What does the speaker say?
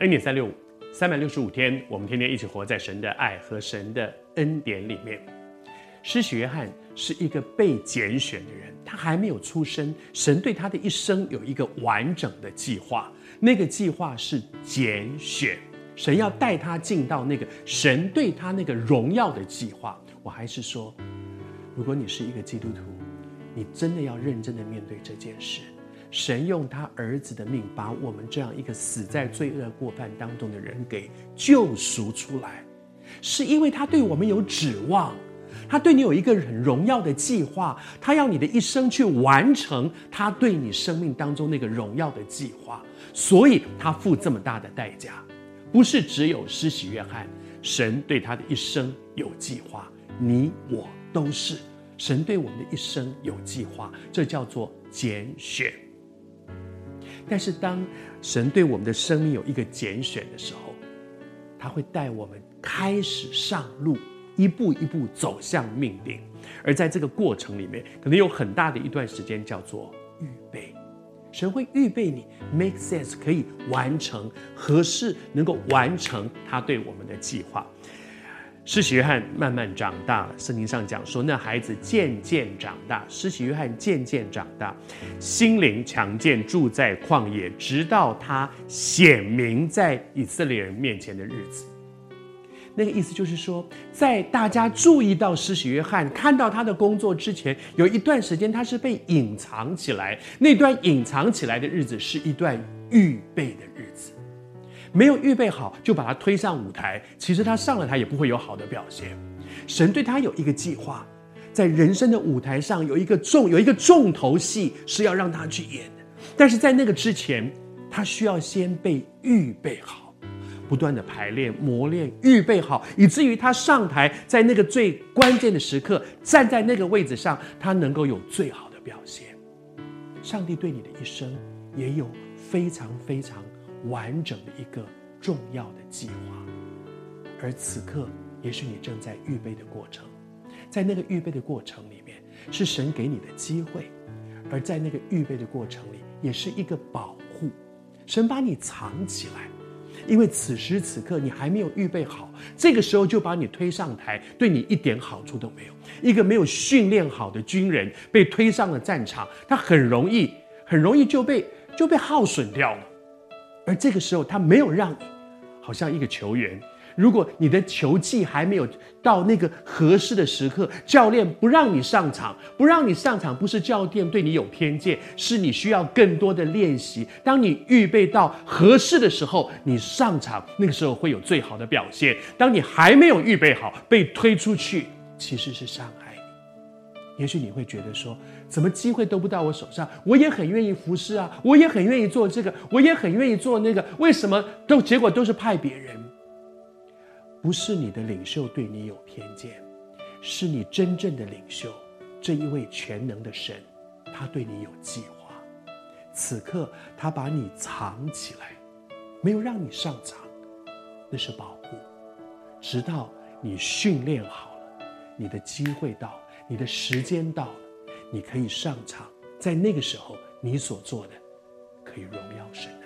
恩典三六五，三百六十五天，我们天天一起活在神的爱和神的恩典里面。施洗约翰是一个被拣选的人，他还没有出生，神对他的一生有一个完整的计划，那个计划是拣选，神要带他进到那个神对他那个荣耀的计划。我还是说，如果你是一个基督徒，你真的要认真的面对这件事。神用他儿子的命，把我们这样一个死在罪恶过犯当中的人给救赎出来，是因为他对我们有指望，他对你有一个很荣耀的计划，他要你的一生去完成他对你生命当中那个荣耀的计划，所以他付这么大的代价，不是只有施洗约翰，神对他的一生有计划，你我都是，神对我们的一生有计划，这叫做拣选。但是，当神对我们的生命有一个拣选的时候，他会带我们开始上路，一步一步走向命定。而在这个过程里面，可能有很大的一段时间叫做预备。神会预备你，make sense，可以完成合适，能够完成他对我们的计划。施洗约翰慢慢长大了，圣经上讲说，那孩子渐渐长大。施洗约翰渐渐长大，心灵强健，住在旷野，直到他显明在以色列人面前的日子。那个意思就是说，在大家注意到施洗约翰、看到他的工作之前，有一段时间他是被隐藏起来。那段隐藏起来的日子，是一段预备的日子。没有预备好就把他推上舞台，其实他上了台也不会有好的表现。神对他有一个计划，在人生的舞台上有一个重有一个重头戏是要让他去演的，但是在那个之前，他需要先被预备好，不断的排练、磨练、预备好，以至于他上台，在那个最关键的时刻，站在那个位置上，他能够有最好的表现。上帝对你的一生也有非常非常。完整的一个重要的计划，而此刻也许你正在预备的过程，在那个预备的过程里面，是神给你的机会，而在那个预备的过程里，也是一个保护。神把你藏起来，因为此时此刻你还没有预备好，这个时候就把你推上台，对你一点好处都没有。一个没有训练好的军人被推上了战场，他很容易很容易就被就被耗损掉了。而这个时候，他没有让你，好像一个球员，如果你的球技还没有到那个合适的时刻，教练不让你上场，不让你上场，不是教练对你有偏见，是你需要更多的练习。当你预备到合适的时候，你上场，那个时候会有最好的表现。当你还没有预备好，被推出去，其实是伤害。也许你会觉得说，怎么机会都不到我手上？我也很愿意服侍啊，我也很愿意做这个，我也很愿意做那个，为什么都结果都是派别人？不是你的领袖对你有偏见，是你真正的领袖，这一位全能的神，他对你有计划。此刻他把你藏起来，没有让你上场，那是保护，直到你训练好了，你的机会到了。你的时间到了，你可以上场，在那个时候，你所做的可以荣耀神。